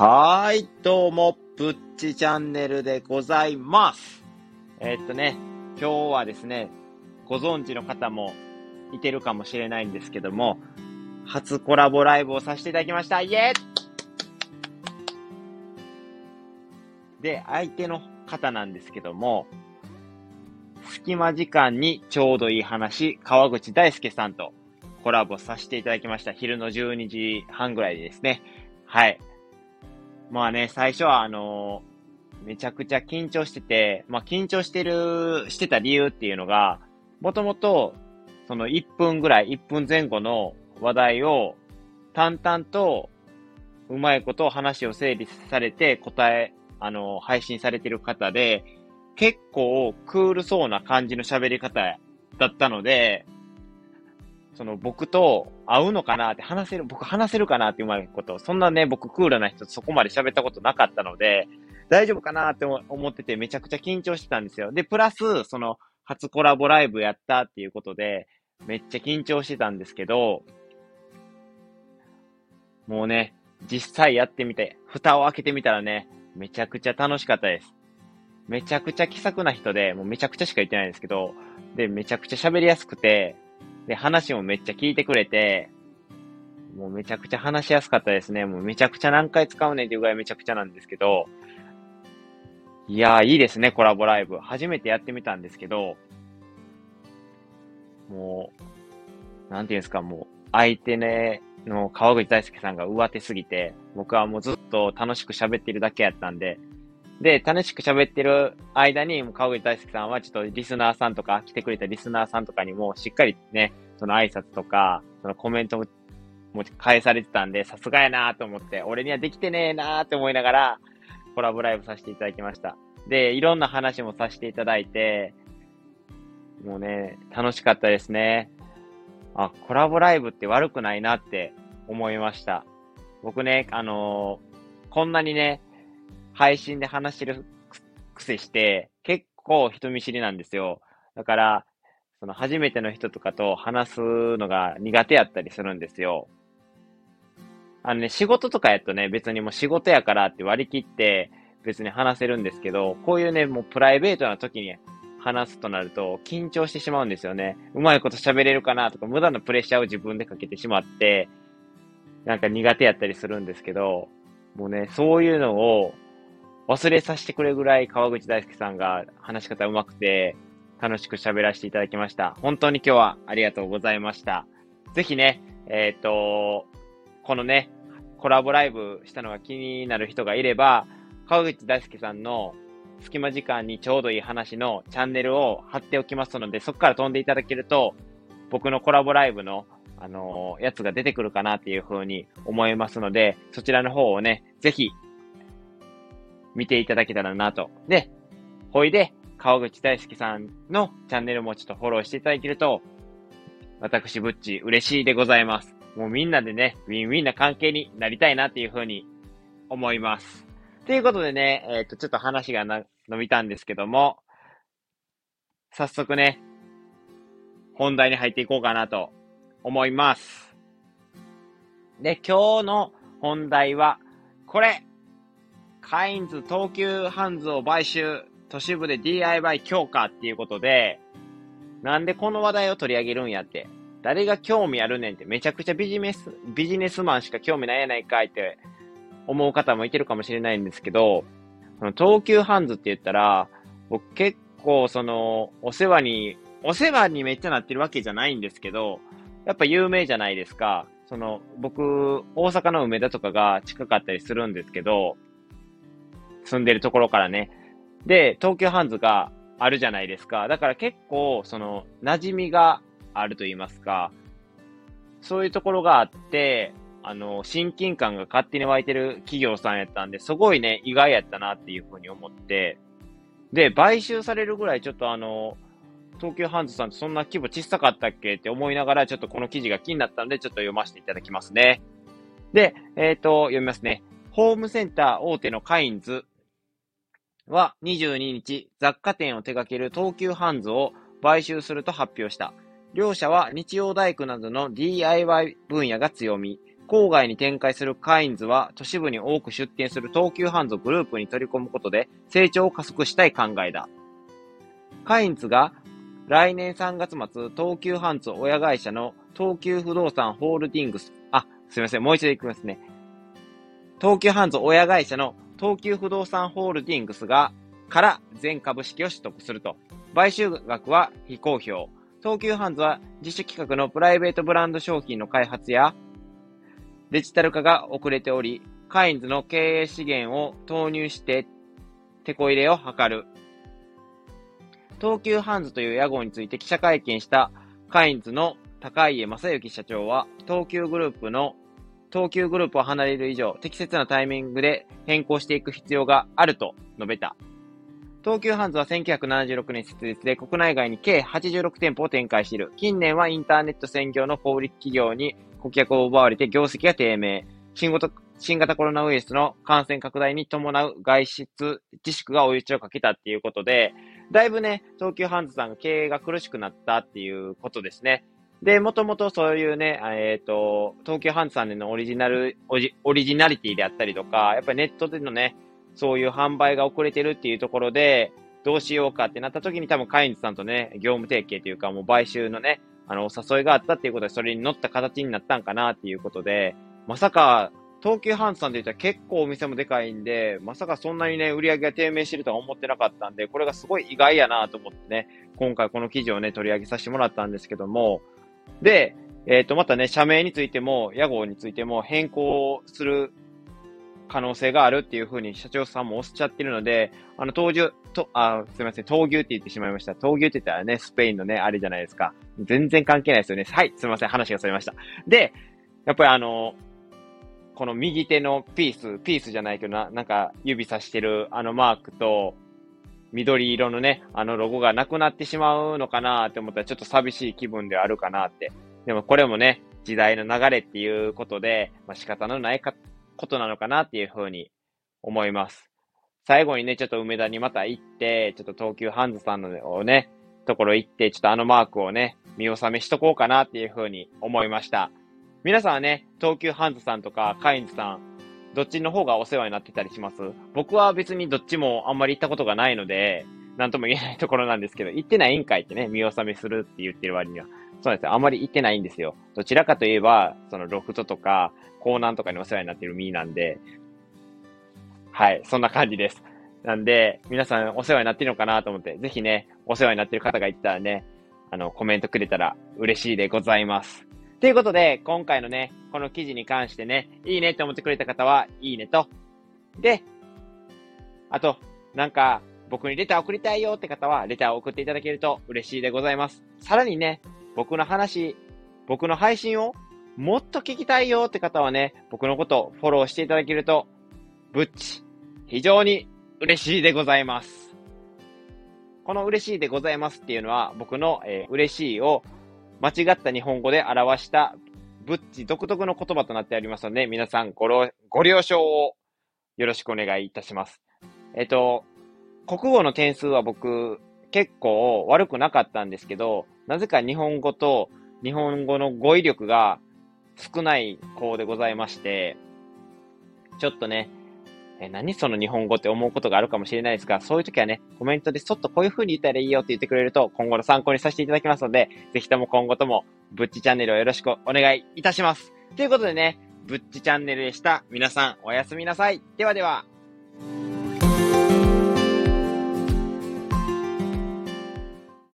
はい、どうも、ぶっちチャンネルでございます。えーっとね、今日はですね、ご存知の方もいてるかもしれないんですけども、初コラボライブをさせていただきました。イエーで、相手の方なんですけども、隙間時間にちょうどいい話、川口大輔さんとコラボさせていただきました。昼の12時半ぐらいですね。はい。まあね、最初はあのめちゃくちゃ緊張してて、まあ緊張してる、してた理由っていうのが、もともと、その1分ぐらい、1分前後の話題を淡々とうまいこと話を整理されて答え、あの、配信されてる方で、結構クールそうな感じの喋り方だったので、その僕と合うのかなって話せる、僕話せるかなってうまいこと、そんなね、僕クールな人そこまで喋ったことなかったので、大丈夫かなって思っててめちゃくちゃ緊張してたんですよ。で、プラス、その、初コラボライブやったっていうことで、めっちゃ緊張してたんですけど、もうね、実際やってみて、蓋を開けてみたらね、めちゃくちゃ楽しかったです。めちゃくちゃ気さくな人で、もうめちゃくちゃしか言ってないんですけど、で、めちゃくちゃ喋りやすくて、で、話もめっちゃ聞いてくれて、もうめちゃくちゃ話しやすかったですね。もうめちゃくちゃ何回使うねんっていうぐらいめちゃくちゃなんですけど、いやー、いいですね、コラボライブ。初めてやってみたんですけど、もう、なんていうんですか、もう、相手ね、の川口大輔さんが上手すぎて、僕はもうずっと楽しく喋ってるだけやったんで、で、楽しく喋ってる間に、もう川口大輔さんはちょっとリスナーさんとか、来てくれたリスナーさんとかにもしっかりね、その挨拶とか、そのコメントも、返されてたんで、さすがやなと思って、俺にはできてねえなーって思いながら、コラボライブさせていただきました。で、いろんな話もさせていただいて、もうね、楽しかったですね。あ、コラボライブって悪くないなって思いました。僕ね、あのー、こんなにね、配信で話してる癖して、結構人見知りなんですよ。だから、その初めての人とかと話すのが苦手やったりするんですよ。あのね、仕事とかやとね、別にもう仕事やからって割り切って別に話せるんですけど、こういうね、もうプライベートな時に話すとなると緊張してしまうんですよね。うまいこと喋れるかなとか、無駄なプレッシャーを自分でかけてしまって、なんか苦手やったりするんですけど、もうね、そういうのを忘れさせてくれぐらい川口大輔さんが話し方上手くて、楽しく喋らせていただきました。本当に今日はありがとうございました。ぜひね、えっ、ー、と、このね、コラボライブしたのが気になる人がいれば、川口大輔さんの隙間時間にちょうどいい話のチャンネルを貼っておきますので、そこから飛んでいただけると、僕のコラボライブの、あのー、やつが出てくるかなっていう風に思いますので、そちらの方をね、ぜひ、見ていただけたらなと。で、ほいで、川口大輔さんのチャンネルもちょっとフォローしていただけると、私、ぶっち、嬉しいでございます。もうみんなでね、ウィンウィンな関係になりたいなっていう風に思います。ということでね、えっ、ー、と、ちょっと話がな伸びたんですけども、早速ね、本題に入っていこうかなと思います。で、今日の本題は、これカインズ東急ハンズを買収、都市部で DIY 強化っていうことで、なんでこの話題を取り上げるんやって。誰が興味あるねんって、めちゃくちゃビジネス、ビジネスマンしか興味ないやないかいって思う方もいてるかもしれないんですけど、その東急ハンズって言ったら、僕結構その、お世話に、お世話にめっちゃなってるわけじゃないんですけど、やっぱ有名じゃないですか。その、僕、大阪の梅田とかが近かったりするんですけど、住んでるところからね。で、東急ハンズがあるじゃないですか。だから結構、その、馴染みがあると言いますか、そういうところがあって、あの、親近感が勝手に湧いてる企業さんやったんで、すごいね、意外やったなっていうふうに思って、で、買収されるぐらいちょっとあの、東急ハンズさんってそんな規模小さかったっけって思いながら、ちょっとこの記事が気になったので、ちょっと読ませていただきますね。で、えっ、ー、と、読みますね。ホームセンター大手のカインズは22日、雑貨店を手掛ける東急ハンズを買収すると発表した。両社は日曜大工などの DIY 分野が強み、郊外に展開するカインズは都市部に多く出店する東急ハンズをグループに取り込むことで成長を加速したい考えだ。カインズが来年3月末、東急ハンズ親会社の東急不動産ホールディングス、あ、すいません、もう一度行きますね。東急ハンズ親会社の東急不動産ホールディングスが、から全株式を取得すると。買収額は非公表。東急ハンズは自主企画のプライベートブランド商品の開発やデジタル化が遅れており、カインズの経営資源を投入して手こ入れを図る。東急ハンズという屋号について記者会見したカインズの高家正幸社長は、東急グループの東急グループを離れる以上、適切なタイミングで変更していく必要があると述べた。東急ハンズは1976年設立で国内外に計86店舗を展開している。近年はインターネット専業の小売企業に顧客を奪われて業績が低迷。新型新型コロナウイルスの感染拡大に伴う外出自粛が追い打ちをかけたっていうことで、だいぶね、東急ハンズさんが経営が苦しくなったっていうことですね。で、もともとそういうね、えっ、ー、と、東急ハンズさんでのオリジナルオリ、オリジナリティであったりとか、やっぱりネットでのね、そういう販売が遅れてるっていうところで、どうしようかってなった時に多分カインズさんとね、業務提携というかもう買収のね、あの、お誘いがあったっていうことで、それに乗った形になったんかなっていうことで、まさか、東急ハンズさんで言ったら結構お店もでかいんで、まさかそんなにね、売り上げが低迷してるとは思ってなかったんで、これがすごい意外やなと思ってね、今回この記事をね、取り上げさせてもらったんですけども、で、えっ、ー、と、またね、社名についても、屋号についても変更する可能性があるっていうふうに社長さんもおっしゃってるので、あの、闘牛、と、あ、すみません、闘牛って言ってしまいました。闘牛って言ったらね、スペインのね、あれじゃないですか。全然関係ないですよね。はい、すみません、話がそれました。で、やっぱりあの、この右手のピース、ピースじゃないけどな、なんか指さしてるあのマークと、緑色のね、あのロゴがなくなってしまうのかなって思ったらちょっと寂しい気分ではあるかなって。でもこれもね、時代の流れっていうことで、まあ、仕方のないことなのかなっていうふうに思います。最後にね、ちょっと梅田にまた行って、ちょっと東急ハンズさんのね、ところ行って、ちょっとあのマークをね、見納めしとこうかなっていうふうに思いました。皆さんはね、東急ハンズさんとかカインズさん、どっちの方がお世話になってたりします？僕は別にどっちもあんまり行ったことがないので、なんとも言えないところなんですけど、行ってないんかいってね、見納めするって言ってる割には。そうですよ。あんまり行ってないんですよ。どちらかといえば、そのロフトとか、コーナーとかにお世話になってる身なんで、はい、そんな感じです。なんで、皆さんお世話になってるのかなと思って、ぜひね、お世話になってる方がいたらね、あの、コメントくれたら嬉しいでございます。ということで、今回のね、この記事に関してね、いいねって思ってくれた方は、いいねと。で、あと、なんか、僕にレター送りたいよって方は、レターを送っていただけると嬉しいでございます。さらにね、僕の話、僕の配信をもっと聞きたいよって方はね、僕のことをフォローしていただけると、ぶっち、非常に嬉しいでございます。この嬉しいでございますっていうのは、僕の、えー、嬉しいを間違った日本語で表したぶっち独特の言葉となっておりますので、皆さんごご了承をよろしくお願いいたします。えっと、国語の点数は僕結構悪くなかったんですけど、なぜか日本語と日本語の語彙力が少ない子でございまして、ちょっとね、え、何その日本語って思うことがあるかもしれないですが、そういう時はね、コメントでちょっとこういう風に言ったらいいよって言ってくれると、今後の参考にさせていただきますので、ぜひとも今後とも、ぶっちチャンネルをよろしくお願いいたします。ということでね、ぶっちチャンネルでした。皆さん、おやすみなさい。ではでは。